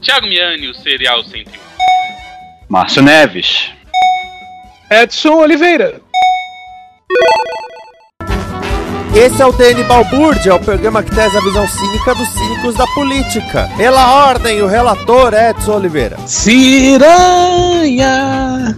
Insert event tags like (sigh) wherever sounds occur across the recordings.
Thiago Miani, o Serial 101. Márcio Neves. Edson Oliveira. Esse é o DN Balbúrdia, o programa que traz a visão cínica dos cínicos da política. Pela ordem, o relator Edson Oliveira. Ciranha!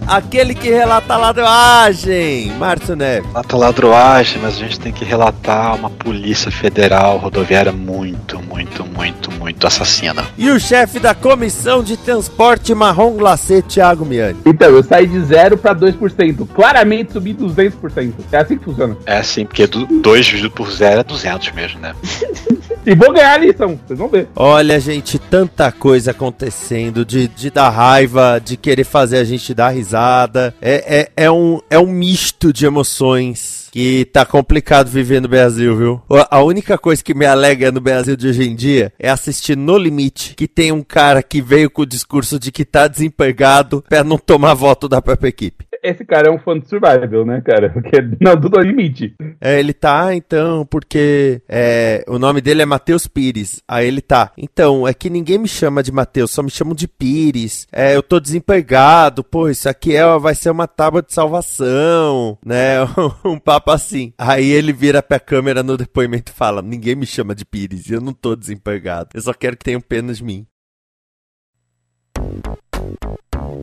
Aquele que relata a ladroagem, Márcio Neves. Relata ladroagem, mas a gente tem que relatar uma polícia federal rodoviária muito, muito, muito, muito assassina. E o chefe da comissão de transporte marrom glacê, Thiago Miani. Então, eu saí de 0 para 2%. Claramente subi 200%. É assim que funciona. É assim, porque 2 dividido por 0 é 200 mesmo, né? (laughs) E vou ganhar a lição, vocês vão ver. Olha, gente, tanta coisa acontecendo de, de dar raiva, de querer fazer a gente dar risada. É, é, é, um, é um misto de emoções que tá complicado viver no Brasil, viu? A única coisa que me alegra no Brasil de hoje em dia é assistir No Limite, que tem um cara que veio com o discurso de que tá desempregado pra não tomar voto da própria equipe. Esse cara é um fã de survival, né, cara? (laughs) Porque não do No limite. É, ele tá, então, porque é, o nome dele é Matheus Pires. Aí ele tá. Então, é que ninguém me chama de Matheus, só me chamam de Pires. É, eu tô desempregado, pô, isso aqui é, vai ser uma tábua de salvação, né? (laughs) um papo assim. Aí ele vira pra câmera no depoimento e fala: Ninguém me chama de Pires, eu não tô desempregado. Eu só quero que tenham pena de mim.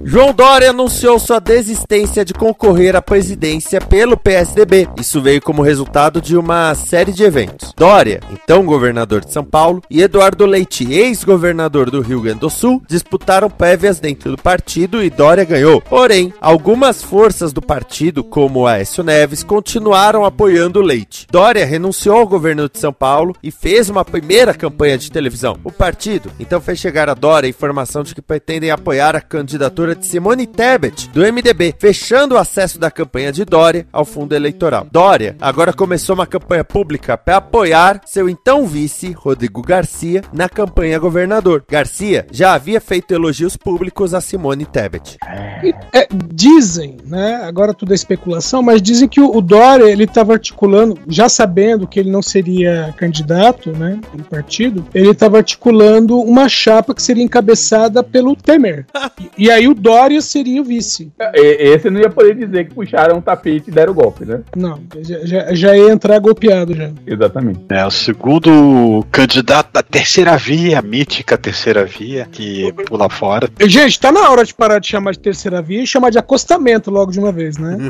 João Dória anunciou sua desistência de concorrer à presidência pelo PSDB. Isso veio como resultado de uma série de eventos. Dória, então governador de São Paulo, e Eduardo Leite, ex-governador do Rio Grande do Sul, disputaram prévias dentro do partido e Dória ganhou. Porém, algumas forças do partido, como Aécio Neves, continuaram apoiando Leite. Dória renunciou ao governo de São Paulo e fez uma primeira campanha de televisão. O partido então fez chegar a Dória a informação de que pretendem apoiar a candidatura de Simone Tebet, do MDB, fechando o acesso da campanha de Dória ao fundo eleitoral. Dória agora começou uma campanha pública para apoiar seu então vice, Rodrigo Garcia, na campanha governador. Garcia já havia feito elogios públicos a Simone Tebet. É, dizem, né? Agora tudo é especulação, mas dizem que o, o Dória ele estava articulando, já sabendo que ele não seria candidato, né, pelo partido, ele estava articulando uma chapa que seria encabeçada pelo Temer. (laughs) e, e aí o Dória seria o vice. E- Esse não ia poder dizer que puxaram o tapete e deram o golpe, né? Não, já, já, já ia entrar golpeado já. Exatamente. É o segundo candidato da terceira via, a mítica terceira via, que pula fora. Gente, tá na hora de parar de chamar de terceira via e chamar de acostamento logo de uma vez, né? (laughs)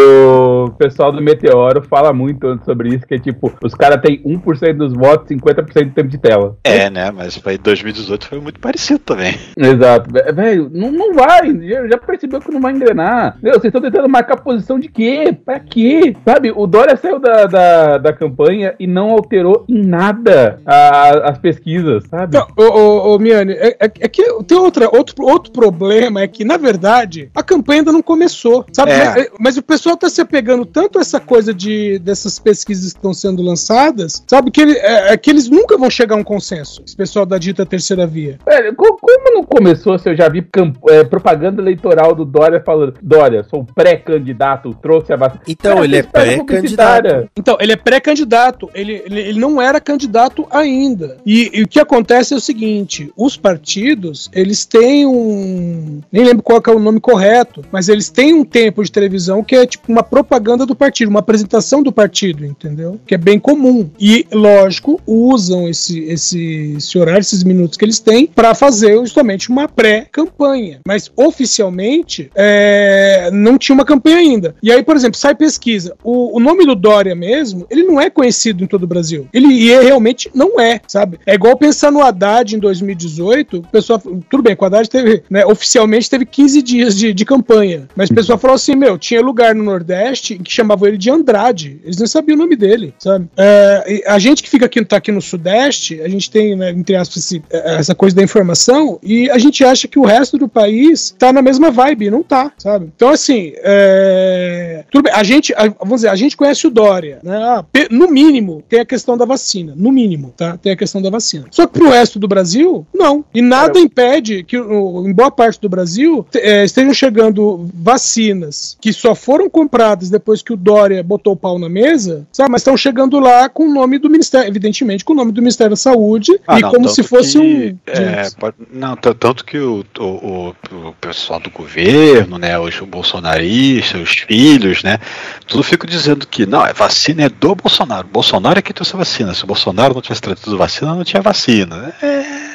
O, o pessoal do Meteoro fala muito sobre isso, que é tipo, os caras têm 1% dos votos, 50% do tempo de tela. É, né? Mas foi 2018 foi muito parecido também. Exato. Velho, não, não vai. Já, já percebeu que não vai engrenar. Meu, vocês estão tentando marcar posição de quê? Pra quê? Sabe, o Dória saiu da, da, da campanha e não alterou em nada a- as pesquisas, sabe? Então, ô, ô, ô, Miane, é, é- é que tem outra, outro, outro problema, é que, na verdade, a campanha ainda não começou, sabe? É. Mas, é- mas o pessoal tá se apegando tanto a essa coisa de, dessas pesquisas que estão sendo lançadas, sabe? Que, ele- é, é que eles nunca vão chegar a um consenso, esse pessoal da dita terceira via. Velho, como não começou se eu já vi é, propaganda eleitoral do Dória falando: Dória, sou pré-candidato, trouxe a vacina. Então, Cara, ele é pré-candidato. Então, ele é pré-candidato. Ele, ele, ele, não era candidato ainda. E, e, o que acontece é o seguinte: os partidos, eles têm um. Nem lembro qual é o nome correto, mas eles têm um tempo de televisão que é tipo uma propaganda do partido, uma apresentação do partido, entendeu? Que é bem comum. E, lógico, usam esse, esse, esse horário, esses minutos que eles têm, para fazer justamente uma pré-campanha. Mas oficialmente é, não tinha uma campanha ainda. E aí, por exemplo, sai pesquisa. O, o nome do Dória mesmo, ele não é conhecido em todo o Brasil. Ele e é, realmente não é, sabe? É igual pensar no Haddad em 2018. O pessoal, tudo bem, o Haddad teve, né, oficialmente teve 15 dias de, de campanha. Mas o pessoal falou assim: meu, tinha lugar no Nordeste que chamavam ele de Andrade. Eles não sabiam o nome dele, sabe? É, a gente que fica aqui, tá aqui no Sudeste, a gente tem, né, entre aspas, esse, essa coisa da informação e a gente acha que o resto do país tá na mesma vibe. Não tá, sabe? Então, assim, é... tudo bem. A gente, vamos dizer, a gente conhece o Dória, né? Ah, no mínimo, tem a questão da vacina. No mínimo, tá? Tem a questão da vacina. Só que pro resto do Brasil, não. E nada impede que, em boa parte do Brasil, é, estejam chegando vacinas que só foram compradas depois que o Dória botou o pau na mesa, sabe? Mas estão chegando lá com o nome do Ministério, evidentemente, com o nome do Ministério da Saúde ah, e não, como se fosse que, um. É, pode, não, tanto que o, o, o, o, pessoal do governo, né, os bolsonaristas, os filhos, né, tudo fica dizendo que não, a vacina é do Bolsonaro. O Bolsonaro é que trouxe a vacina. Se o Bolsonaro não tivesse trazido vacina, não tinha vacina. É.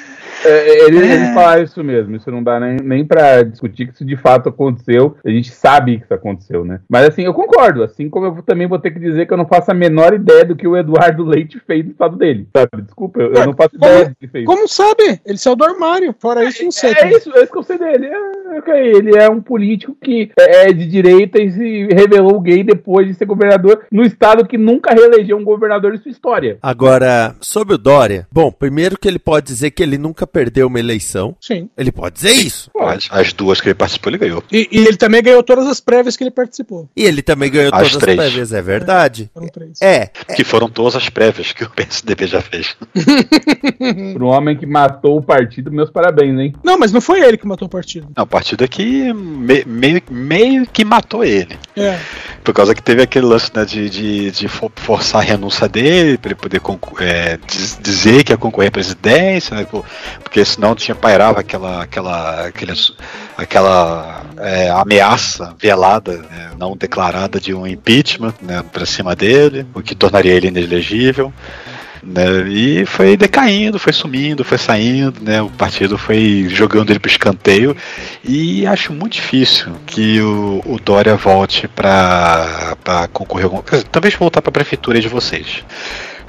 É, ele, é. ele fala isso mesmo, isso não dá nem, nem pra discutir que isso de fato aconteceu. A gente sabe que isso aconteceu, né? Mas assim, eu concordo. Assim como eu também vou ter que dizer que eu não faço a menor ideia do que o Eduardo Leite fez no estado dele. Sabe? Desculpa, eu, eu não faço como, ideia do que fez. Como sabe? Ele saiu do armário. Fora isso, não sei. É, é isso, é isso que eu sei dele. É, okay. Ele é um político que é de direita e se revelou gay depois de ser governador no estado que nunca reelegeu um governador em sua história. Agora, sobre o Dória, bom, primeiro que ele pode dizer que ele nunca perdeu uma eleição. Sim. Ele pode dizer isso. As, as duas que ele participou, ele ganhou. E, e, ele também ganhou todas as prévias que ele participou. E ele também ganhou as todas três. as prévias, é verdade. É, é. Que foram todas as prévias que o (laughs) PSDB já fez. (laughs) Para um homem que matou o partido, meus parabéns, hein? Não, mas não foi ele que matou o partido. Não, o partido é que me, meio, meio que matou ele. É. Por causa que teve aquele lance né, de, de, de forçar a renúncia dele, para ele poder é, dizer que ia concorrer à presidência, né, porque senão tinha pairava aquela aquela aquele, aquela é, ameaça velada, né, não declarada de um impeachment né, para cima dele, o que tornaria ele inelegível. Né, e foi decaindo, foi sumindo, foi saindo, né, o partido foi jogando ele para escanteio e acho muito difícil que o, o Dória volte para concorrer, talvez voltar para a prefeitura de vocês.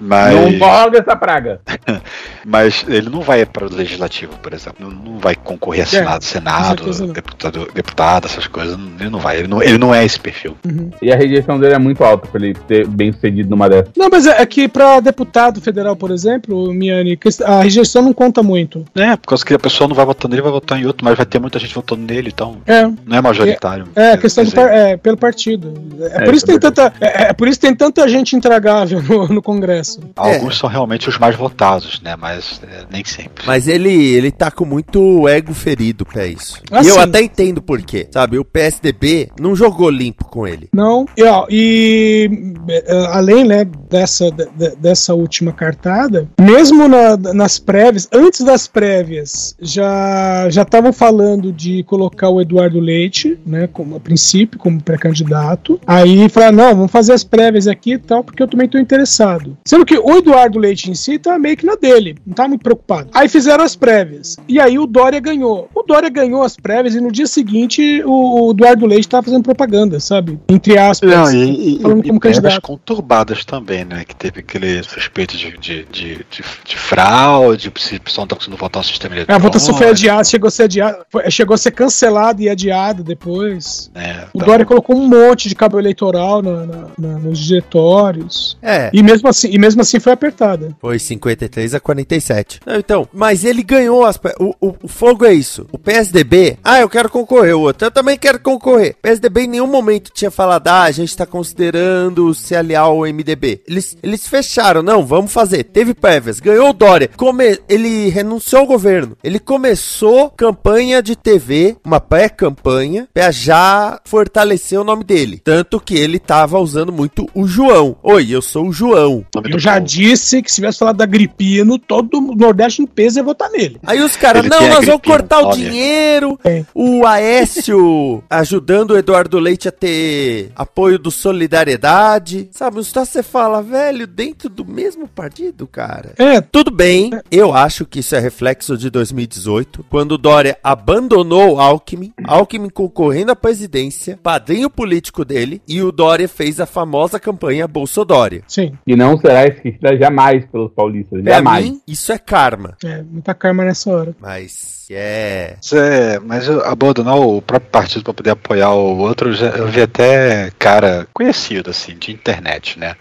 Mas... Não morga essa praga. (laughs) Mas ele não vai para o legislativo, por exemplo. Não vai concorrer a Senado, é, Senado deputado, deputado, essas coisas. Ele não vai. Ele não, ele não é esse perfil. Uhum. E a rejeição dele é muito alta para ele ter bem sucedido numa dessas. Não, mas é, é que para deputado federal, por exemplo, Miane, a rejeição não conta muito. É, por causa que a pessoa não vai votar nele, vai votar em outro, mas vai ter muita gente votando nele, então. É. Não é majoritário. É, é questão do, é, pelo partido. É, é por isso tem tanta, é, é, por isso tem tanta gente intragável no, no Congresso. Alguns são realmente os mais votados, né? Mas nem sempre. Mas ele, ele tá com muito ego ferido pra isso. e eu até entendo por quê, sabe? O PSDB não jogou limpo com ele. Não, e, ó, e eh, além, né, dessa, de, dessa última cartada, mesmo na, nas prévias, antes das prévias, já já estavam falando de colocar o Eduardo Leite, né, como a princípio, como pré-candidato. Aí falaram, não, vamos fazer as prévias aqui e tal, porque eu também tô interessado. Sendo que o Eduardo Leite em si tá meio que na dele, não tá muito preocupado. Aí fizeram as prévias. E aí o Dória ganhou. O Dória ganhou as prévias e no dia seguinte o, Eduardo Leite tava fazendo propaganda, sabe? Entre aspas. Não, e, falando e, como e candidato. conturbadas também, né? Que teve aquele suspeito de, de, de, de, de fraude, se o pessoal não tá conseguindo votar no sistema eletrônico. É, a votação foi adiada, chegou a ser adiada, foi, chegou a ser cancelada e adiada depois. É, o tá Dória colocou um monte de cabo eleitoral na, na, na, nos diretórios. É. E mesmo assim, e mesmo assim foi apertada. Foi 53 a 47. Não, então, mas ele ganhou as. O, o, o fogo é isso. O PSDB, ah, eu quero concorrer. O outro, eu também quero concorrer. O PSDB em nenhum momento tinha falado, ah, a gente tá considerando se aliar ao MDB. Eles, eles fecharam, não, vamos fazer. Teve prévias, ganhou o Dória. Come, ele renunciou ao governo. Ele começou campanha de TV, uma pré-campanha, pra já fortalecer o nome dele. Tanto que ele tava usando muito o João. Oi, eu sou o João. Eu já disse que se tivesse falado da Gripino, todo o Nordeste em peso ia votar nele. Aí os caras, não, nós vamos cortar o dinheiro. É. O Aécio (laughs) ajudando o Eduardo Leite a ter apoio do Solidariedade. Sabe, você fala, velho, dentro do mesmo partido, cara. É. Tudo bem, eu acho que isso é reflexo de 2018, quando o Dória abandonou o Alckmin, Alckmin concorrendo à presidência, padrinho político dele, e o Dória fez a famosa campanha Bolsodória. Sim. E não será esquecida jamais pelos paulistas, Pra jamais. mim, isso é karma. É, muita karma nessa hora. Mas, é... É, mas abandonar o próprio partido para poder apoiar o outro, eu já- eu vi até cara conhecido, assim, de internet, né?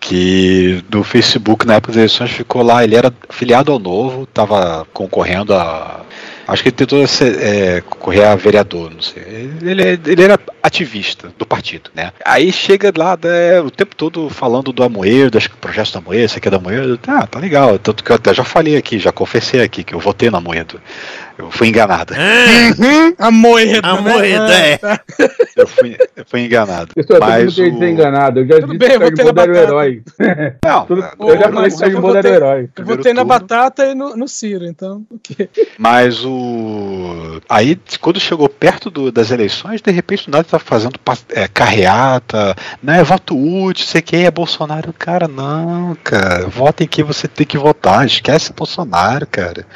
Que do Facebook, na época das eleições, ficou lá, ele era filiado ao Novo, tava concorrendo a. Acho que ele tentou ser, é, concorrer a vereador, não sei. Ele, ele era ativista do partido, né? Aí chega lá né, o tempo todo falando do Amoedo, acho que o projeto do Amoedo, isso aqui é do Amoedo. Tá, tá legal. Tanto que eu até já falei aqui, já confessei aqui que eu votei no Amoedo. Eu fui enganado. A moeda. A moeda, é. Eu fui, eu fui enganado. Todo Mas que ser o... enganado. Eu já Tudo disse bem, que eu o votei Sérgio era o herói. Não, Tudo- eu já falei que o Sérgio eu Moro era o votei- herói. Eu votei na batata e no, no Ciro, então. o quê? Mas o. Aí, quando chegou perto do- das eleições, de repente o nada tá fazendo é, carreata, né? Voto útil, sei quem é Bolsonaro. Cara, não, cara. Vota em quem você tem que votar. Esquece Bolsonaro, cara.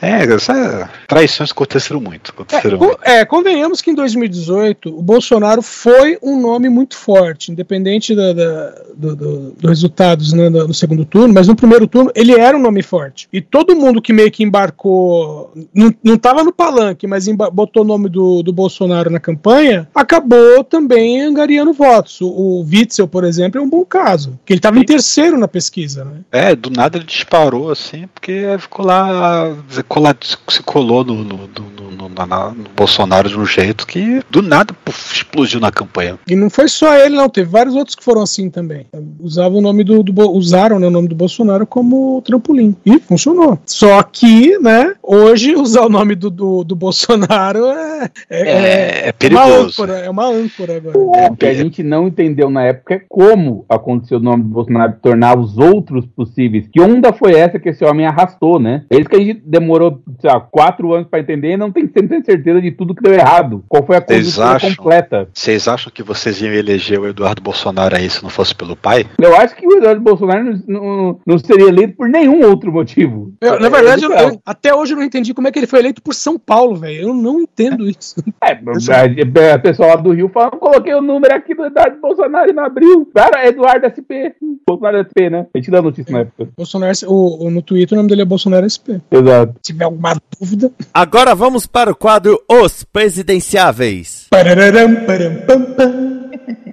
É, essa traições aconteceram muito. É, Aconteceram con- muito. é, convenhamos que em 2018 o Bolsonaro foi um nome muito forte, independente da, da- do- do- dos resultados né, no, segundo turno, mas no primeiro turno ele era um nome forte. E todo mundo que meio que embarcou, não, não tava no palanque, mas botou o nome do, do Bolsonaro na campanha, acabou também angariando votos. O, o Witzel, por exemplo, é um bom caso, que ele estava em terceiro na pesquisa. Né? É, do nada ele disparou assim, porque ficou lá, cola- se colou no, no, no- no- na- na- no Bolsonaro de um jeito que do nada puf, explodiu na campanha. E não foi só ele, não. Teve vários outros que foram assim também. Usavam o nome do, do usaram né, o nome do Bolsonaro como trampolim. E funcionou. Só que, né, hoje usar o nome do, do, do Bolsonaro é, É, é uma perigoso. âncora, é uma âncora agora. O que a gente não entendeu na época é como aconteceu o nome do Bolsonaro tornar os outros possíveis. Que onda foi essa que esse homem arrastou, né? É isso que a gente demorou, sei lá, quatro anos pra entender e não tem certeza de tudo que deu errado. Qual foi a acham? completa. Vocês acham que vocês iam eleger o Eduardo Bolsonaro aí se não fosse pelo pai? Eu acho que o Eduardo Bolsonaro não, não- não seria eleito por nenhum outro motivo. Eu, na É, verdade, eu- eu- até hoje eu não entendi como é que ele foi eleito por São Paulo, velho. Eu não entendo isso. (laughs) É, a, a pessoa lá do Rio falando, coloquei o número aqui do Eduardo Bolsonaro e não abriu. Cara, Eduardo SP. Bolsonaro SP, né? A gente dá notícia na época. Bolsonaro, o, o- no Twitter o nome dele é Bolsonaro SP. Exato. Se tiver alguma dúvida. Agora vamos para o quadro Os Presidenciáveis. Pararam, param, pam, pam.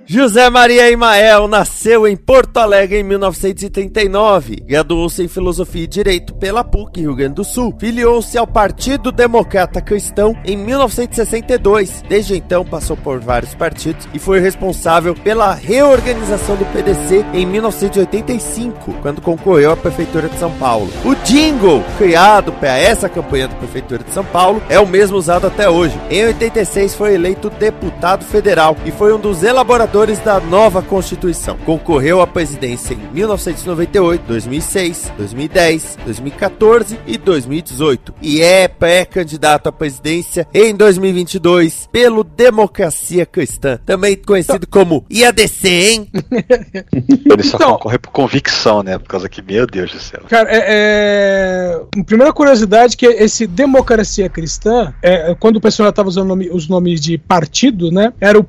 José Maria Imael nasceu em Porto Alegre em 1939. Graduou-se em Filosofia e Direito pela PUC, Rio Grande do Sul. Filiou-se ao Partido Democrata Cristão em 1962. Desde então passou por vários partidos e foi responsável pela reorganização do PDC em 1985, quando concorreu à Prefeitura de São Paulo. O jingle criado para essa campanha da Prefeitura de São Paulo é o mesmo usado até hoje. Em 86 foi eleito deputado federal e foi um dos elaboradores da nova Constituição. Concorreu à presidência em 1998, 2006, 2010, 2014 e 2018 e é pré-candidato à presidência em 2022 pelo Democracia Cristã, também conhecido como IADC, hein? (laughs) Ele só Então- concorre por convicção, né? Por causa que, meu Deus do céu. Cara, é, é... a primeira curiosidade que esse democracia cristã, é, quando o pessoal estava usando nome- os nomes de partido, né? Era o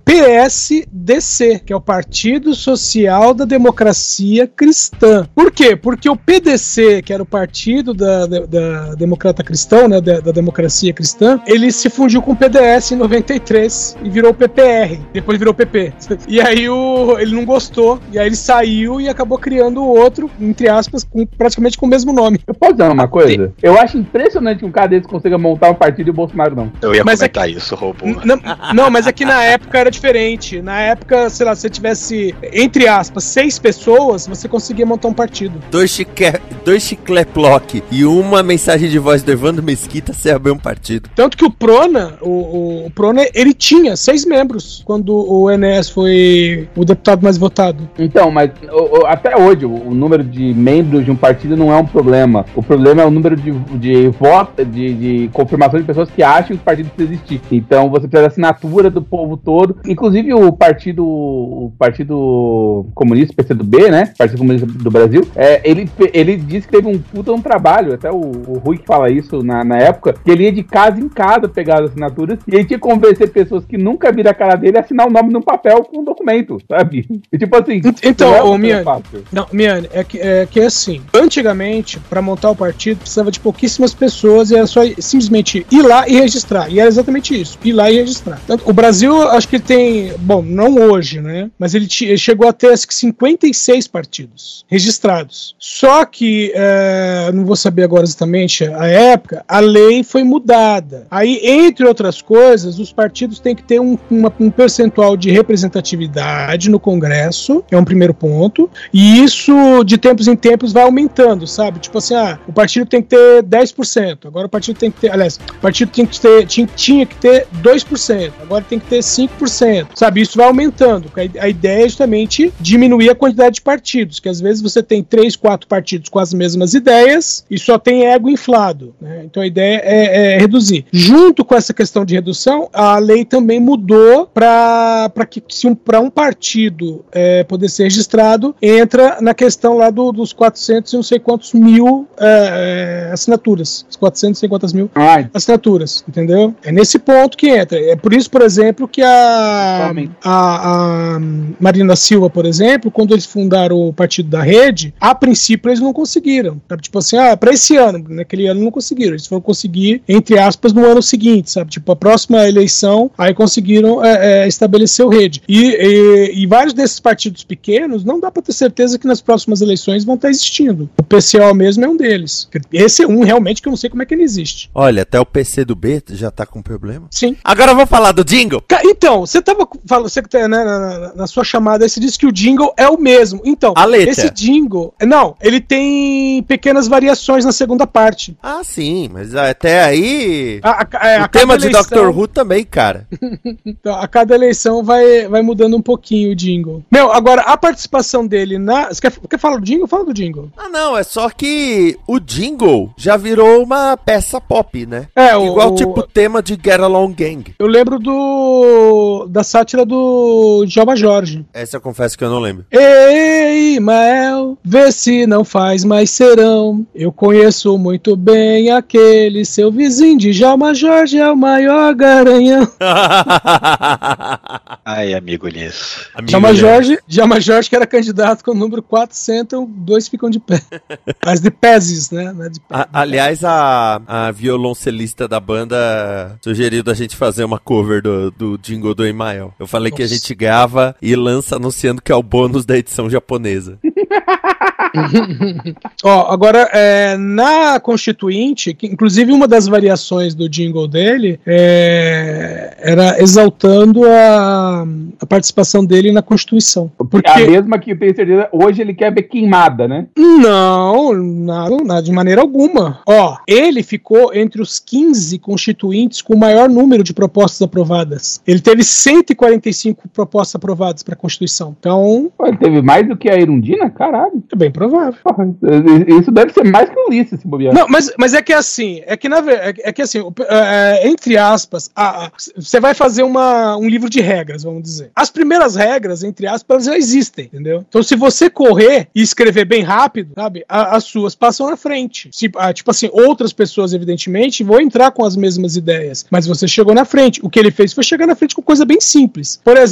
DC, que é o Partido Social da Democracia Cristã. Por quê? Porque o PDC, que era o partido da, da, da Democrata Cristão, né, da, da, Democracia Cristã, ele se fundiu com o PDS em 93 e virou o PPR. Depois virou o PP. (laughs) E aí o, ele não gostou, e aí ele saiu e acabou criando o outro, entre aspas, com, praticamente com o mesmo nome. Eu posso dizer uma coisa? Eu acho impressionante que um cara desse consiga montar um partido e o Bolsonaro não. Eu ia Mas é comentar isso, robô. Não, não, mas é que na época era diferente. Na época, sei lá, se você tivesse, entre aspas, seis pessoas, você conseguia montar um partido. Dois, chique, dois chicleplock e uma mensagem de voz do Evandro Mesquita, você abriu um partido. Tanto que o Prona, o, o Prona, ele tinha seis membros quando o Enéas foi o deputado mais votado. Então, mas o, o, até hoje, o, o, número de membros de um partido não é um problema. O problema é o número de, de votos, de, de confirmação de pessoas que acham que o partido precisa existir. Então você precisa da assinatura do povo todo. Inclusive o partido, o partido comunista, PCdoB, né? Partido Comunista do Brasil, é, ele, ele disse que teve um puta um trabalho, até o, o Rui que fala isso na, na época, que ele ia de casa em casa pegar as assinaturas e ele tinha que convencer pessoas que nunca viram a cara dele a assinar o nome num papel com um documento, sabe? (laughs) E tipo assim. Então, é ô, Miane, não, Miane, é que, é que é assim. Antigamente, para montar o partido, precisava de pouquíssimas pessoas e era só simplesmente ir lá e registrar. E era exatamente isso: ir lá e registrar. O Brasil, acho que tem. Bom, não hoje, né? Mas ele, ele chegou a ter acho que 56 partidos registrados. Só que, é, não vou saber agora exatamente a época, a lei foi mudada. Aí, entre outras coisas, os partidos têm que ter um, uma, um percentual de representatividade no Congresso, é um primeiro ponto, e isso de tempos em tempos vai aumentando, sabe? Tipo assim, ah, o partido tem que ter 10%, agora o partido tem que ter, aliás, o partido tem que ter, tinha, tinha que ter 2%, agora tem que ter 5%, sabe? Isso vai aumentando. A, a ideia é justamente diminuir a quantidade de partidos, que às vezes você tem três, quatro partidos com as mesmas ideias e só tem ego inflado. Né? Então a ideia é, é, reduzir. Junto com essa questão de redução, a lei também mudou para que se um, para um partido é, poder ser registrado, entra na questão lá do, dos 400 e não sei quantos mil é, é, assinaturas. Os 400 e quantas mil Ai. assinaturas, entendeu? É nesse ponto que entra. É por isso, por exemplo, que a, a, a Marina Silva, por exemplo, quando eles fundaram o partido da rede, a princípio eles não conseguiram. Tipo assim, ah, para esse ano, naquele ano não conseguiram. Eles foram conseguir, entre aspas, no ano seguinte, sabe? Tipo, a próxima eleição, aí conseguiram é, é, estabelecer o rede. E, e, e, vários desses partidos pequenos, não dá para ter certeza que nas próximas eleições vão estar existindo. O PCO mesmo é um deles. Esse é um realmente que eu não sei como é que ele existe. Olha, até o PC do B já tá com problema. Sim. Agora vamos falar do jingle. Então, você tava falando, você tá né, na, na, sua chamada, você disse que o jingle é o mesmo. Então, a esse jingle, não, ele tem pequenas variações na segunda parte. Ah, sim, mas até aí. A, a, é, o tema eleição... de Doctor Who também, cara. (laughs) então, a cada eleição vai, vai mudando um pouquinho o jingle. Meu, agora, a participação dele na. Você quer, quer falar do jingle? Fala do jingle. Ah, não, é só que o jingle já virou uma peça pop, né? É, Igual o, tipo o tema de Get Along Gang. Eu lembro do. da sátira do Djalma Jorge. Essa eu confesso que eu não lembro. Ei, Mael, vê se não faz mais serão. Eu conheço muito bem aquele seu vizinho de Djalma Jorge, é o maior garanhão. (laughs) Ai, amigo Liz. Djalma Jorge, Djalma Jorge que era candidato com o número 4 sentam, dois ficam de pé. (laughs) Mas de peses, né? É de pé. A, aliás, a, a violoncelista da banda sugeriu da gente fazer uma cover do, do jingle do Emael. Eu falei Nossa. que a gente grava e lança anunciando que é o bônus da edição japonesa. (laughs) Ó, agora, é, na Constituinte, que, inclusive uma das variações do jingle dele é, era exaltando a, a, participação dele na Constituição. Porque... É a mesma que eu tenho certeza, hoje ele quer ver queimada, né? Não, nada, nada, de maneira alguma. Ó, ele ficou entre os 15 constituintes com o maior número de propostas aprovadas. Ele teve 145 propostas aprovadas para a Constituição. Então. Ele teve mais do que a Irundina? Caralho. É bem provável. Isso deve ser mais que o Ulisses, se bobear. Não, mas, mas é que assim, é que na é, é que assim, é, entre aspas, você vai fazer uma, um livro de regras, vamos dizer. as primeiras regras, entre aspas, já existem, entendeu? Então, se você correr e escrever bem rápido, sabe, as suas passam na frente. Se- ah, tipo assim, outras pessoas, evidentemente, vão entrar com as mesmas ideias, mas você chegou na frente. O que ele fez foi chegar na frente com coisa bem simples. Por exemplo,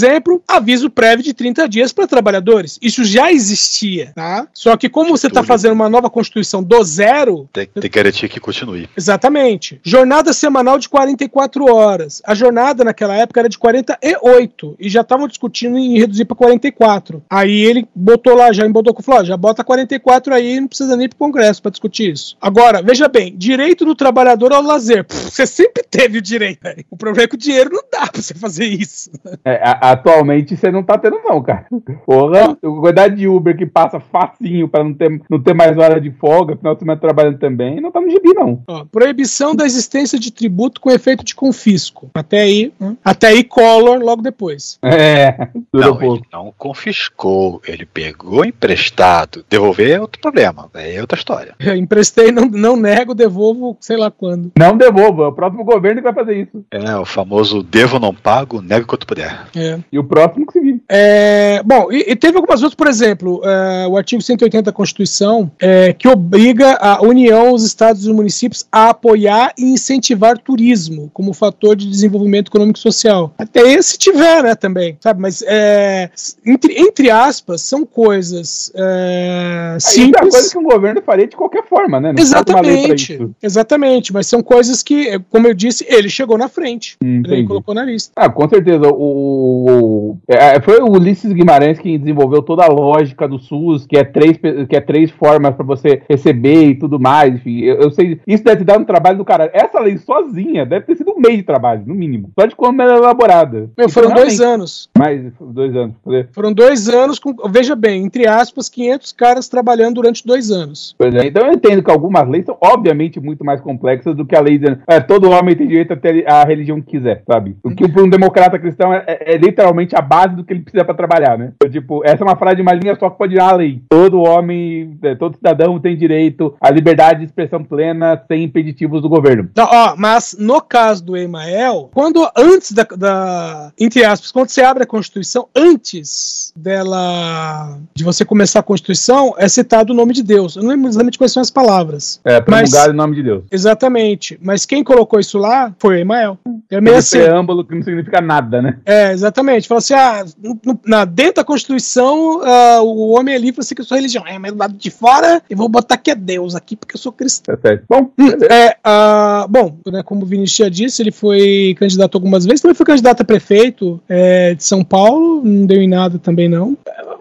aviso prévio de 30 dias para trabalhadores. Isso já existia, tá? Só que como você está fazendo uma nova constituição do zero, Tem, tem que garantir que continue. Exatamente. Jornada semanal de 44 horas. A jornada naquela época era de 48 e já estavam discutindo em reduzir para 44. Aí ele botou lá, já embotou com falou, ó, já bota 44 aí, não precisa nem pro Congresso para discutir isso. Agora, veja bem, direito do trabalhador ao lazer. Pff, você sempre teve o direito. velho. O problema é que o dinheiro não dá para você fazer isso. É, a- atualmente você não tá tendo, não, cara. Porra, a quantidade de Uber que passa facinho pra não ter, não ter mais hora de folga, final de semana trabalhando também, não tá no gibi, não. Ó, proibição da existência de tributo com efeito de confisco. Até aí, né? até aí Collor logo depois. É, Não, ele não confiscou, ele pegou emprestado. Devolver é outro problema, é outra história. (laughs) Eu emprestei, não, não nego, devolvo, sei lá quando. Não devolva, é o próximo governo que vai fazer isso. É, o famoso devo não pago, nego quanto puder. É. E o se vive. É, bom, e, e teve algumas outras, por exemplo, é, o artigo 180 da Constituição, é, que obriga a União, os estados e os municípios a apoiar e incentivar turismo como fator de desenvolvimento econômico e social. Até esse tiver, né, também, sabe? Mas, é, entre, entre aspas, são coisas é, Isso é simples. coisa que um governo faria de qualquer forma, né? Não Exatamente, exatamente, mas são coisas que, como eu disse, ele chegou na frente, ele entendi. colocou na lista. Ah, com certeza. O, o- é, foi o Ulisses Guimarães que desenvolveu toda a lógica do SUS, que é três, que é três formas para você receber e tudo mais. Enfim, eu, eu sei. Isso deve dar um trabalho do caralho. Essa lei sozinha deve ter sido um mês de trabalho, no mínimo. Só de como ela é elaborada. Meu, foram Então, dois anos. Mais dois anos. Foram dois anos com, veja bem, entre aspas, 500 caras trabalhando durante dois anos. Pois é, então eu entendo que algumas leis são obviamente muito mais complexas do que a lei dizendo é, todo homem tem direito a ter a religião que quiser, sabe? O que para um democrata cristão é, é- é literalmente a base do que ele precisa para trabalhar, né? Então, tipo, essa é uma frase de uma linha só que pode virar a lei. Todo homem, é, todo cidadão tem direito à liberdade de expressão plena sem impeditivos do governo. Não, ó, mas no caso do Emael, quando antes da, da- entre aspas, quando você abre a Constituição, antes dela de você começar a Constituição, é citado o nome de Deus. Eu não lembro exatamente quais são as palavras. É, promulgado em nome de Deus. Exatamente. Mas quem colocou isso lá foi o Emael. É meio Esse assim. preâmbulo que não significa nada, né? É, exatamente. Fala assim: ah, no- na, dentro da Constituição, ah, o homem é livre para seguir a sua religião. É, mas do lado de fora, eu vou botar que é Deus aqui, porque eu sou cristão. Certo. Bom, É, ah, bom, né, como o Vinícius já disse, ele foi candidato algumas vezes, também foi candidato a prefeito é, de São Paulo, não deu em nada também não.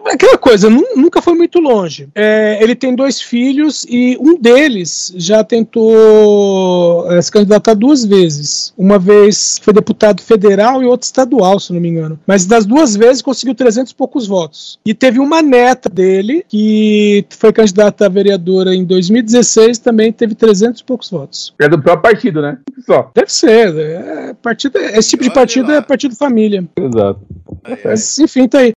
Aquela coisa, nu- nunca foi muito longe. É, ele tem dois filhos e um deles já tentou é, se candidatar duas vezes. Uma vez foi deputado federal e outra estadual, se não me engano. Mas das duas vezes conseguiu 300 e poucos votos. E teve uma neta dele que foi candidata a vereadora em 2016, também teve 300 e poucos votos. é do próprio partido, né? Só. Deve ser. É, partido, esse tipo de partido é partido família. Exato. Mas, enfim, tá aí.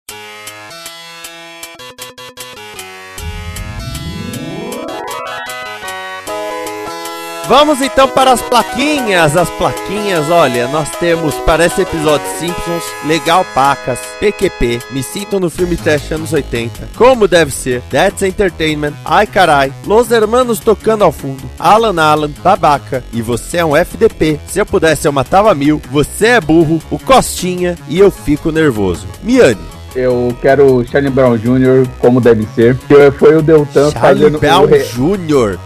Vamos então para as plaquinhas. As plaquinhas, olha, nós temos para esse episódio Simpsons, Legal Pacas, PQP, Me Sinto no Filme Trash anos 80, Como Deve Ser, That's Entertainment, Ai Carai, Los Hermanos Tocando ao Fundo, Alan Alan, Babaca, e Você é um FDP, Se Eu Pudesse Eu Matava Mil, Você é Burro, o Costinha e Eu Fico Nervoso. Miane. Eu quero Charlie Brown Jr. como deve ser. Que foi o Deltan Charlie fazendo Brown o re- Jr.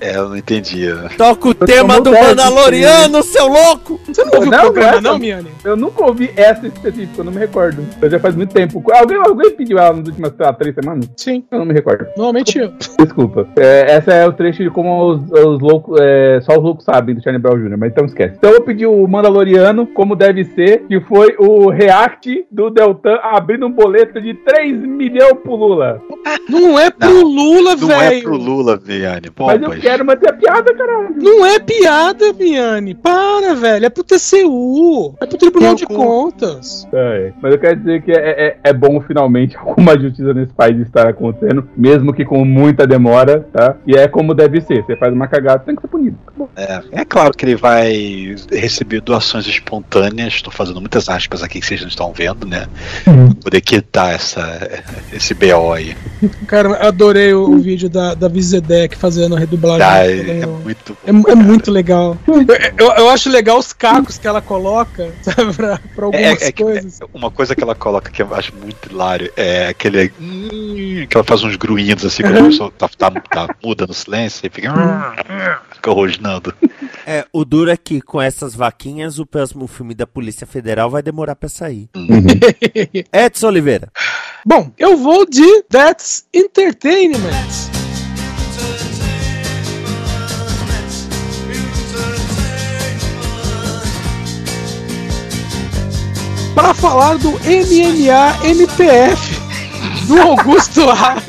É, eu não entendi. Toca o Eu tema do Mandaloriano, seu louco! Você não ouviu o programa, essa- não, Miane? Eu nunca ouvi essa específica, eu não me recordo. Eu já faz muito tempo. Alguém, alguém pediu ela nas últimas lá, três semanas? Sim. Eu não me recordo. Normalmente eu. (laughs) Desculpa. É, essa é o trecho de como os, os loucos. é, só os loucos sabem do Charlie Brown Jr., mas então esquece. Então eu pedi o Mandaloriano, como deve ser, que foi o react do Deltan abrindo um boleto de 3 milhões pro Lula. Não é pro Lula, Não é velho. pro Lula, Viane. Pô, Mas eu quero manter a piada, caralho. Não é piada, Viane. Para, velho. É pro TCU. É pro Tribunal de Contas. É, mas eu quero dizer que é, é, é bom finalmente (laughs) alguma justiça nesse país estar acontecendo, mesmo que com muita demora, tá? E é como deve ser. Você faz uma cagada, tem que ser punido. Acabou. É, é claro que ele vai receber doações espontâneas. Estou fazendo muitas aspas aqui que vocês não estão vendo, né? Pra poder quitar essa, esse BO aí. Cara, eu adorei o, o vídeo da, da Vizedec fazendo a redublagem. Ah, Ela- é, é muito É, é muito legal. Eu, eu- eu acho legal os cacos que ela coloca, (laughs) sabe, pra, pra algumas É, é coisas. é uma coisa que ela coloca que eu acho muito hilário é aquele. hum, que ela faz uns gruinhos assim quando a pessoa tá, tá, tá muda no silêncio e fica. fica rosnando. É, o duro é que com essas vaquinhas o próximo filme da Polícia Federal vai demorar pra sair. (laughs) Edson Oliveira. Bom, eu vou de That's Entertainment. Para falar do MMA MPF do Augusto Aras,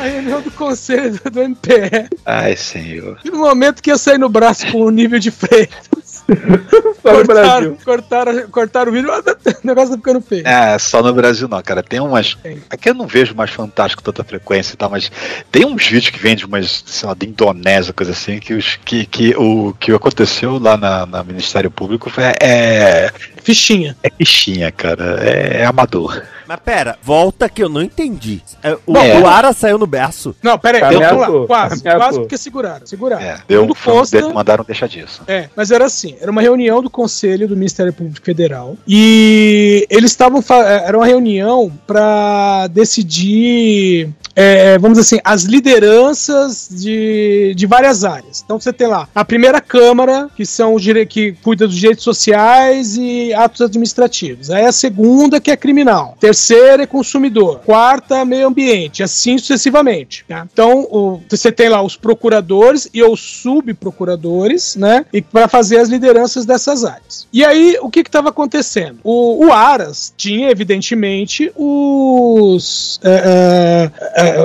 a reunião do conselho do MPF. Ai, senhor. E no momento que ia sair no braço com o nível de Freitas. (laughs) Só no cortaram, Brasil. cortaram, cortaram o vídeo, o negócio tá ficando feio. É, só no Brasil não, cara. Tem umas. Aqui eu não vejo mais fantástico com tanta frequência e tal, mas tem uns vídeos que vêm de umas, sei lá, da Indonésia, coisa assim, que, os, que, que o que aconteceu lá na, na Ministério Público foi, é. Fichinha. É fichinha, cara. É, é amador. Mas pera, volta que eu não entendi. É, O, Bom, o Ara saiu no berço. Não, pera aí, vamos lá. Quase, quase porque seguraram, seguraram. É, deu, um- consta- mandaram deixar disso. É, mas era assim, era uma reunião do Conselho do Ministério Público Federal e eles estavam fa- era uma reunião para decidir, é, vamos dizer assim, as lideranças de, de várias áreas. Então você tem lá a primeira câmara que são os que cuida dos direitos sociais e atos administrativos. Aí a segunda que é criminal, terceira é consumidor, quarta meio ambiente, assim sucessivamente. tá? Então o- você tem lá os procuradores e os subprocuradores, né? E para fazer as lideranças dessas áreas. E aí o que estava acontecendo? O, o Aras tinha evidentemente os é, é, é,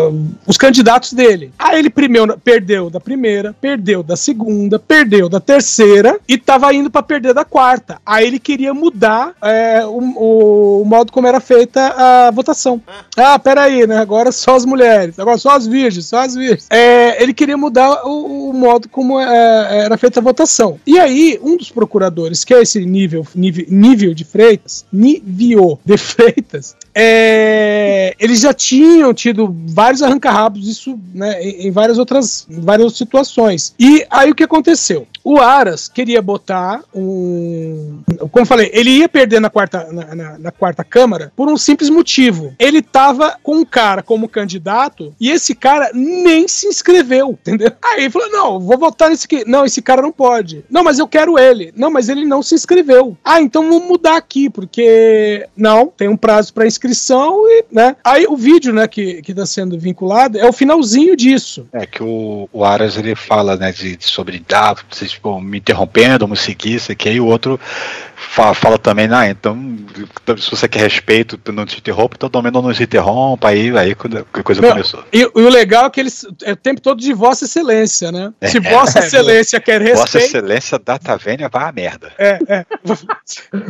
os candidatos dele. Aí ele primeiro perdeu da primeira, perdeu da segunda, perdeu da terceira e tava indo para perder da quarta. Aí ele queria mudar é, o, o- o modo como era feita a votação. Ah, peraí, né? Agora só as mulheres, agora só as virgens, só as virgens. É, ele queria mudar o, o modo como é, era feita a votação. E aí, um dos procuradores, que é esse nível, nível, nível de Freitas, nível de Freitas, é, eles já tinham tido vários arranca-rabos disso né, em, várias outras em várias situações. E aí o que aconteceu? O Aras queria botar um. Como falei, ele ia perder na quarta, na, na- na quarta Câmara por um simples motivo. Ele tava com um cara como candidato e esse cara nem se inscreveu, entendeu? Aí ele falou: não, vou votar nesse aqui. Não, esse cara não pode. Não, mas eu quero ele. Não, mas ele não se inscreveu. Ah, então vamos mudar aqui, porque. Não, tem um prazo para inscrição e, né? Aí o vídeo, né, que, que tá sendo vinculado é o finalzinho disso. É que o, o Aras ele fala, né, de, de sobre vocês ficam me interrompendo, vamos seguir, isso aqui, aí o outro fala, fala também, ah, então se você quer respeito, não te interrompa, então também não nos interrompa, aí, aí quando a coisa Não, começou. E, e o legal é que eles é o tempo todo de Vossa Excelência, né? Se É. Vossa Excelência quer Vossa respeito. Excelência da Taverna vai a merda. É, é.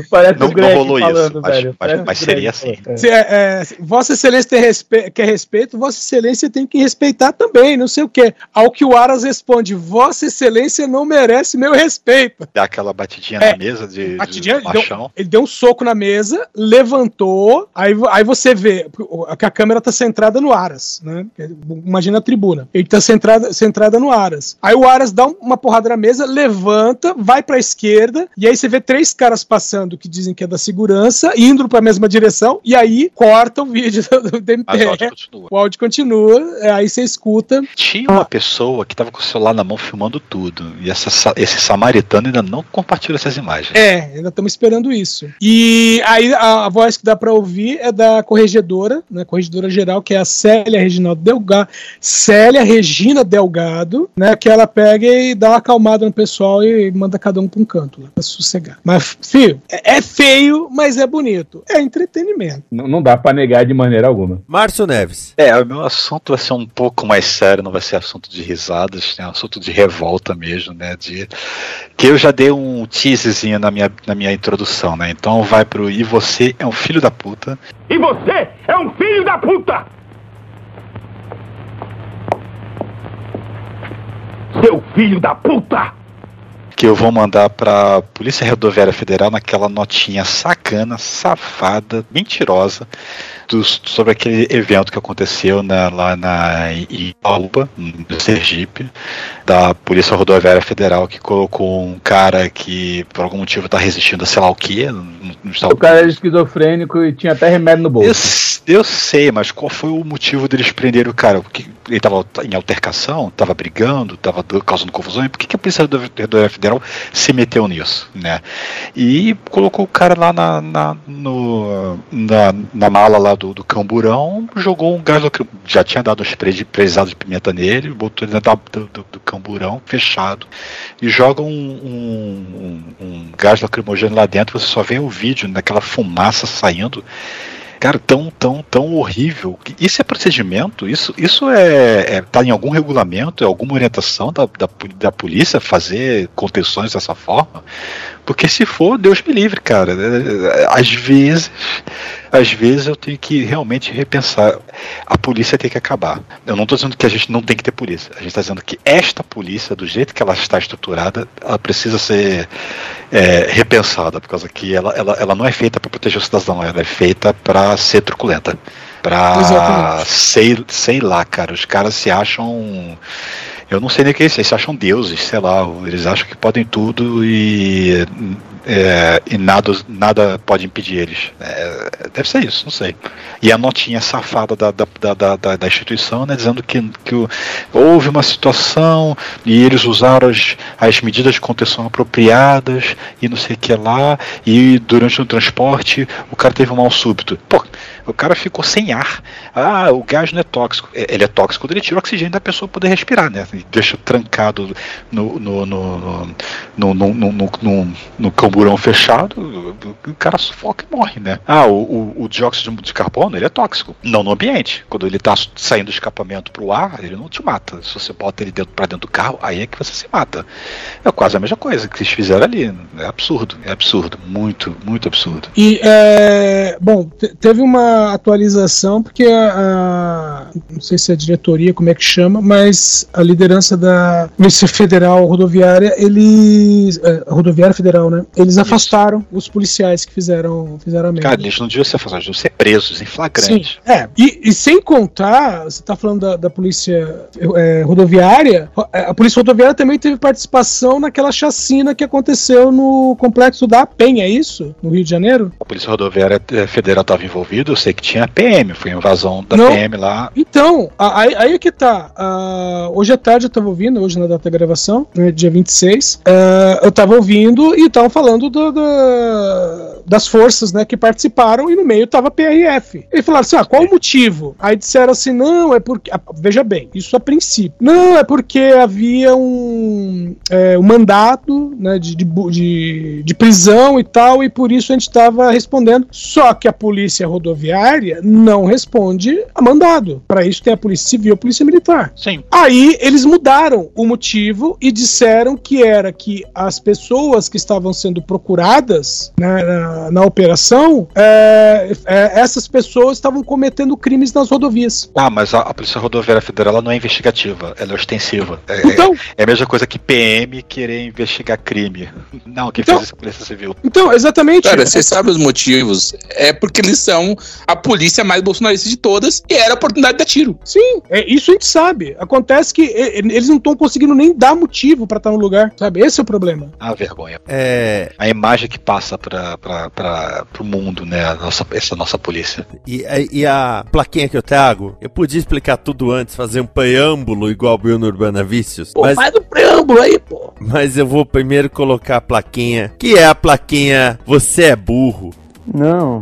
Parece Não, o não rolou falando, isso, mas, velho. mas, mas Greg seria assim. Se, é, é, se Vossa Excelência tem respe- quer respeito, Vossa Excelência tem que respeitar também, não sei o quê. Ao que o Aras responde: Vossa Excelência não merece meu respeito. Dá aquela batidinha É, na mesa de, de ele, deu, ele deu um soco na mesa, levantou, aí, aí você vê que a câmera tá centrada no Aras, né? Imagina a tribuna. Ele tá centrada, centrada no Aras. Aí o Aras dá um- uma porrada na mesa, levanta, vai pra esquerda, e aí você vê três caras passando que dizem que é da segurança, indo pra mesma direção, e aí corta o vídeo do, do Mas o áudio continua. O áudio continua, é, aí você escuta. Tinha uma pessoa que tava com o celular na mão filmando tudo. E essa, sa- esse samaritano ainda não compartilha essas imagens. É, ainda estamos esperando isso. E aí a, a voz que dá pra ouvir é da corregedora, né, corregedora geral, que é a Célia Reginaldo Delgado, Célia Regina Delgado, né, que ela pega e dá uma acalmada no pessoal e manda cada um pra um canto lá, pra sossegar. Mas, filho, é, é feio, mas é bonito. É entretenimento. Não, não dá pra negar de maneira alguma. Márcio Neves. É, o meu assunto vai ser um pouco mais sério, não vai ser assunto de risadas, é um assunto de revolta mesmo, né? De que eu já dei um teaserzinho na minha, na minha introdução, né? Então vai pro E você é um filho da puta. E você é um filho da puta! Seu filho da puta! Que eu vou mandar para Polícia Rodoviária Federal naquela notinha sacana, safada, mentirosa dos, sobre aquele evento que aconteceu na, lá na Ipaúba, no Sergipe, da Polícia Rodoviária Federal que colocou um cara que por algum motivo está resistindo a sei lá o que. O cara era esquizofrênico e tinha até remédio no bolso. Eu, eu sei, mas qual foi o motivo deles prenderem o cara? Porque ele estava em altercação, estava brigando, estava causando confusão. E por que, que a Polícia Rodoviária Federal Federal se meteu nisso, né? E colocou o cara lá na, na, no, na, na mala lá do, do camburão, jogou um gás já tinha dado um spray de pesado de pimenta nele, botou ele dentro do, do, do camburão fechado e joga um, um, um, um gás lacrimogêneo lá dentro. Você só vê o vídeo daquela fumaça saindo cara, tão, tão, tão horrível. Isso é procedimento? Isso, isso é, é tá em algum regulamento, é alguma orientação da, da, da polícia fazer contenções dessa forma? Porque se for, Deus me livre, cara. Às vezes, às vezes eu tenho que realmente repensar. A polícia tem que acabar. Eu não estou dizendo que a gente não tem que ter polícia. A gente está dizendo que esta polícia, do jeito que ela está estruturada, ela precisa ser é, repensada, por causa que ela, ela, ela não é feita para proteger o cidadão, ela é feita para ser truculenta. Pra sei, sei lá, cara. Os caras se acham eu não sei nem o que é isso, eles se acham deuses, sei lá, eles acham que podem tudo e, é, e nada, nada pode impedir eles. É, deve ser isso, não sei. E a notinha safada da, da, da, da, da instituição, né, dizendo que, que houve uma situação e eles usaram as, as medidas de contenção apropriadas e não sei o que lá, e durante o transporte o cara teve um mal súbito. Pô, o cara ficou sem ar. Ah, o gás não é tóxico. É, ele é tóxico quando ele tira o oxigênio da pessoa poder respirar, né? E deixa trancado no, no, no, no, no, no, no, no camburão fechado, o cara sufoca e morre, né? Ah, o, o, o dióxido de carbono, ele é tóxico. Não no ambiente. Quando ele está saindo do escapamento para o ar, ele não te mata. Se você bota ele dentro, para dentro do carro, aí é que você se mata. É quase a mesma coisa que eles fizeram ali. É absurdo. É absurdo. Muito, muito absurdo. E, é, bom, teve uma atualização, porque a, a, não sei se é a diretoria, como é que chama, mas a liderança da Polícia Federal Rodoviária, eles. É, rodoviária Federal, né? Eles Isso. afastaram os policiais que fizeram, fizeram a merda. Cara, eles não deviam ser afastados, deviam ser presos em flagrante. Sim, é. E, e, sem contar, você tá falando da, da polícia é, rodoviária, a polícia rodoviária também teve participação naquela chacina que aconteceu no complexo da Penha, é isso? No Rio de Janeiro? A polícia rodoviária é, federal estava envolvida, eu sei que tinha PM, foi invasão da Não. PM lá. Então, aí, aí é que tá. Uh, hoje à tarde eu tava ouvindo, hoje na data da gravação, né, dia 26, uh, ah, eu tava ouvindo e estavam falando do, do, das forças né, que participaram e no meio tava PRF. Eles falaram assim: ah, qual o motivo? Aí disseram assim: não, é porque. Ah, veja bem, isso a princípio. Não, é porque havia um, é, um mandato né, de, de, de, de prisão e tal, e por isso a gente estava respondendo. Só que a polícia rodoviária rodoviária não responde a mandado. Para isso tem a Polícia Civil e a Polícia Militar. Sim. Aí eles mudaram o motivo e disseram que era que as pessoas que estavam sendo procuradas né, na, na, operação, é, é, essas pessoas estavam cometendo crimes nas rodovias. Ah, mas a, a Polícia Rodoviária Federal ela não é investigativa, ela é ostensiva. É, então, é, é a mesma coisa que PM querer investigar crime. Não, quem então, fez isso é a Polícia Civil. Então, exatamente. Cara, você sabe os motivos? É porque eles são a polícia mais bolsonarista de todas e era a oportunidade de dar tiro. Sim, é, isso a gente sabe. Acontece que eles não estão conseguindo nem dar motivo para estar no lugar, sabe? Esse é o problema. A vergonha. É... A imagem que passa para o mundo, né? A nossa, essa nossa polícia. E, e a plaquinha que eu trago, eu podia explicar tudo antes, fazer um preâmbulo igual o Bruno Urbana Vícios. Pô, mas... faz um preâmbulo aí, pô. Mas eu vou primeiro colocar a plaquinha, que é a plaquinha Você é burro. Não,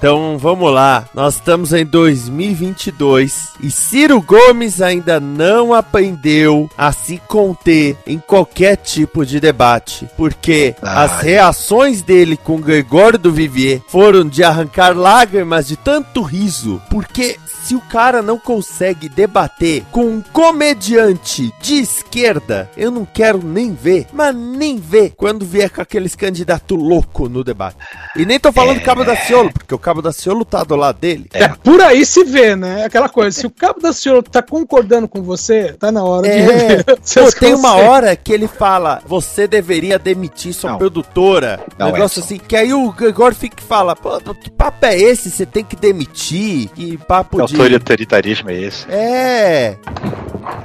Então vamos lá, nós estamos em 2022 e Ciro Gomes ainda não aprendeu a se conter em qualquer tipo de debate, porque Ai. as reações dele com Gregório do Vivier foram de arrancar lágrimas de tanto riso, porque se o cara não consegue debater com um comediante de esquerda, eu não quero nem ver, mas nem ver quando vier com aqueles candidatos louco no debate. E nem tô falando do Cabo da Ciolo, porque o Cabo da Ciolo tá do lado dele. É, por aí se vê, né? Aquela coisa, se o Cabo da Ciolo tá concordando com você, tá na hora de É, rever pô, tem uma hora que ele fala, você deveria demitir sua Não. produtora. Não, negócio Edson. assim. Que aí o Gregório fica e fala, pô, que papo é esse? Você tem que demitir? Que papo de... autoritarismo é esse? É.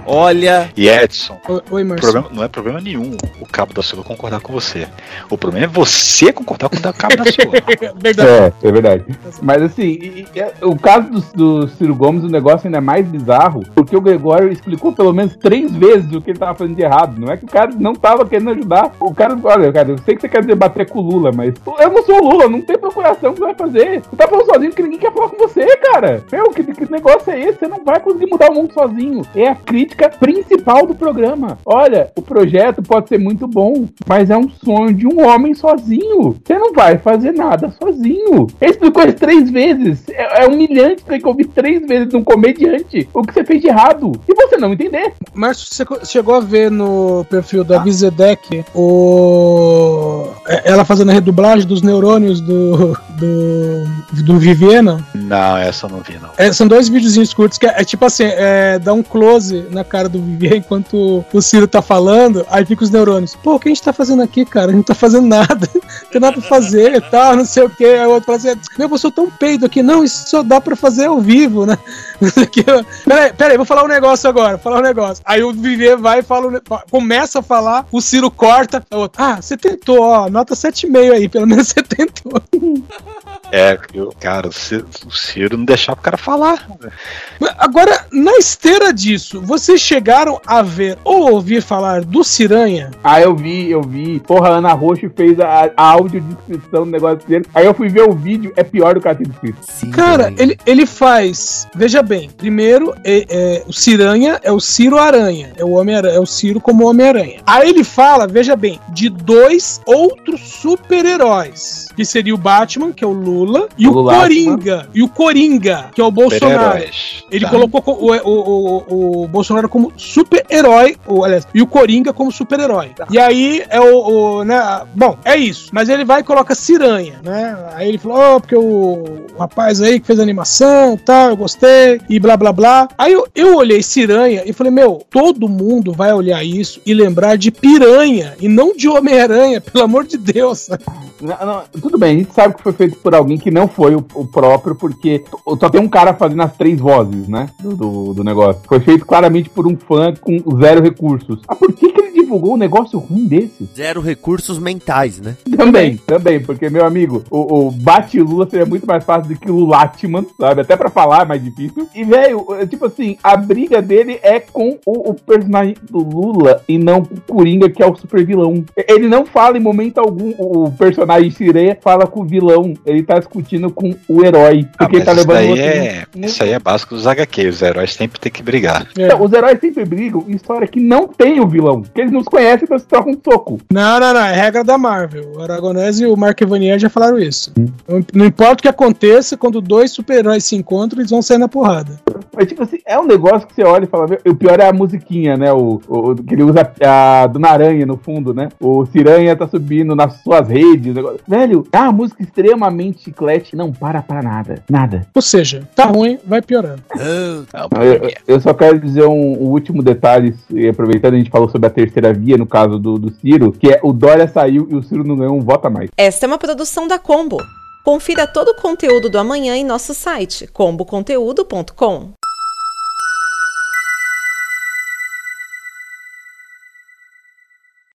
Olha, E Edson, Oi, o problema, não é problema nenhum o Cabo da Silva concordar com você. O problema é você concordar com o Cabo da Silva. (laughs) Verdade. É, é verdade. Mas assim, e- e- é, o caso do, do Ciro Gomes, o negócio ainda é mais bizarro, porque o Gregório explicou pelo menos três vezes o que ele tava fazendo de errado. Não é que o cara não tava querendo ajudar. O cara, olha, cara, eu sei que você quer debater com o Lula, mas eu não sou o Lula, não tem procuração que você vai fazer. Você tá falando sozinho que ninguém quer falar com você, cara. Meu, que, que negócio é esse? Você não vai conseguir mudar o mundo sozinho. É a crítica principal do programa. Olha, o projeto pode ser muito bom, mas é um sonho de um homem sozinho. Você não vai fazer nada sozinho. Ele explicou isso três vezes. É, é humilhante ter que ouvir três vezes de um comediante o que você fez de errado. E você não entender. Márcio, você chegou a ver no perfil da Bizedec o... é- ela fazendo a redublagem dos neurônios do, do, do Viviena? Não, essa eu não vi, não. É, são dois videozinhos curtos que é, é tipo assim, é, dá um close na cara do Vivier enquanto o Ciro tá falando, aí fica os neurônios. Pô, o que a gente tá fazendo aqui, cara? A gente não tá fazendo nada. Não tem nada pra fazer e tal, não sei o que. Aí o outro fala assim, meu, eu sou tão peido aqui. Não, isso só dá pra fazer ao vivo, né? (laughs) Não quê. Peraí, peraí, vou falar um negócio agora, falar um negócio. Aí o Vivier vai e fala, começa a falar, o Ciro corta, outro, ah, você tentou, ó, nota 7,5 aí, pelo menos você tentou. É, eu, cara, o Ciro, o Ciro não deixava o cara falar. Agora, na esteira disso, vocês chegaram a ver ou ouvir falar do Ciranha? Ah, eu vi, eu vi. Porra, a Ana Rocha fez a, a audiodescrição do negócio dele. Aí eu fui ver o vídeo, é pior do que tinha descrito. Cara, ele, ele faz. Veja bem, primeiro, é, é, o Ciranha é o Ciro Aranha. É o Homem É o Ciro como Homem-Aranha. Aí ele fala, veja bem, de dois outros super-heróis. Que seria o Batman, que é o Lula, e O o, Lula. Coringa. E o Coringa, que é o Bolsonaro. Ele Tá. colocou co- o, o, o, o Bolsonaro como super-herói, o- aliás, e o Coringa como super-herói. E aí é o, o, né, bom, é isso. Mas ele vai e coloca Ciranha, né? Aí ele falou, oh, porque o, o rapaz aí que fez a animação, tal, eu gostei, e blá blá blá. Aí eu, eu olhei Ciranha e falei, meu, todo mundo vai olhar isso e lembrar de Piranha e não de Homem-Aranha, (laughs) pelo amor de Deus. Não, não, tudo bem, a gente sabe que foi feito por alguém que não foi o, o próprio, porque só tem um cara fazendo as três vozes, né? Do, do, negócio. Foi feito claramente por um fã com zero recursos. Ah, por que, que divulgou um negócio ruim desses? zero recursos mentais, né? Também, também, porque, meu amigo, o, o Bate Lula seria muito mais fácil do que o Latman, sabe? Até pra falar é mais difícil. E, velho, é tipo assim, a briga dele é com o, o personagem do Lula e não com o Coringa, que é o super vilão. Ele não fala em momento algum, o, o personagem Sireia fala com o vilão. Ele tá discutindo com o herói. Ah, Porque ele mas tá isso levando daí, você é, isso aí é básico dos HQ. Os heróis sempre tem que brigar. Então, os heróis sempre brigam em história que não tem o vilão. Que eles não se conhecem, então se trocam um soco. Não, não, não. É regra da Marvel. O Aragonés e o Mark Evanier já falaram isso. Não, não importa o que aconteça, quando dois super-heróis se encontram, eles vão sair na porrada. Mas, tipo assim, é um negócio que você olha e fala. "Meu", O pior é a musiquinha, né? O, o- o- que ele usa a do Naranha no fundo, né? O Ciranha tá subindo nas suas redes. o negócio. Velho, é uma música extremamente chiclete. Não para pra nada. Nada. Ou seja, tá ruim, vai piorando. Eu, eu- eu só quero dizer um, um último detalhe, e aproveitando, a gente falou sobre a terceira via, no caso do, do Ciro, que é o Dória saiu e o Ciro não ganhou um voto a mais. Esta é uma produção da Combo. Confira todo o conteúdo do amanhã em nosso site comboconteúdo.com.